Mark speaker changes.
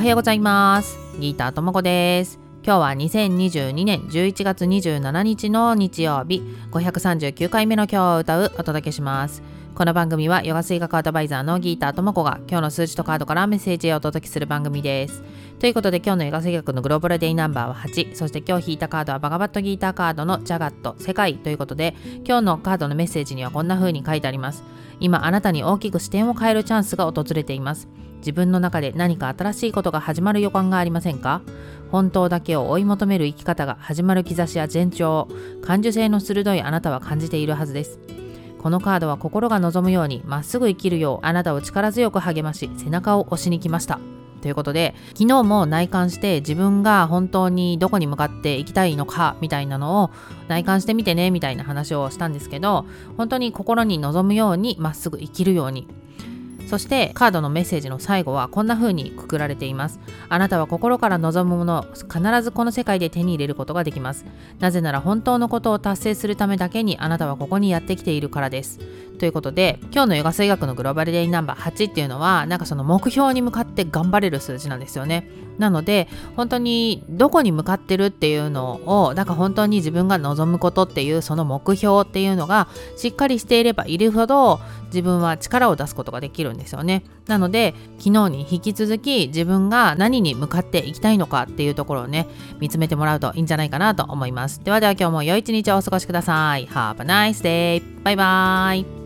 Speaker 1: はようございます。ギーターともこです。今日は2022年11月27日の日曜日。539回目の今日を歌うお届けします。この番組はヨガ水学アドバイザーのギーターともこが今日の数字とカードからメッセージをお届けする番組です。ということで今日のヨガ水学のグローバルデイナンバーは8そして今日引いたカードはバガバットギーターカードのジャガット世界。ということで今日のカードのメッセージにはこんな風に書いてあります。今あなたに大きく視点を変えるチャンスが訪れています。自分の中で何か新しいことが始まる予感がありませんか？本当だけを追い求める生き方が始まる兆しや前兆を感受性の鋭いあなたは感じているはずです。このカードは心が望むようにまっすぐ生きるようあなたを力強く励まし背中を押しに来ました。ということで昨日も内観して自分が本当にどこに向かっていきたいのかみたいなのを内観してみてねみたいな話をしたんですけど本当に心に望むようにまっすぐ生きるように。そしてカードのメッセージの最後はこんな風にくくられています。あなたは心から望むものを必ずこの世界で手に入れることができます。なぜなら本当のことを達成するためだけにあなたはここにやってきているからです。ということで今日のヨガ水学のグローバルデイナンバー8っていうのはなんかその目標に向かって頑張れる数字なんですよね。なので本当にどこに向かってるっていうのをなんか本当に自分が望むことっていうその目標っていうのがしっかりしていればいるほど自分は力を出すことができるんですですよね。なので昨日に引き続き自分が何に向かっていきたいのかっていうところをね見つめてもらうといいんじゃないかなと思います。ではでは今日も良い一日をお過ごしください。Have a nice day! バイバイ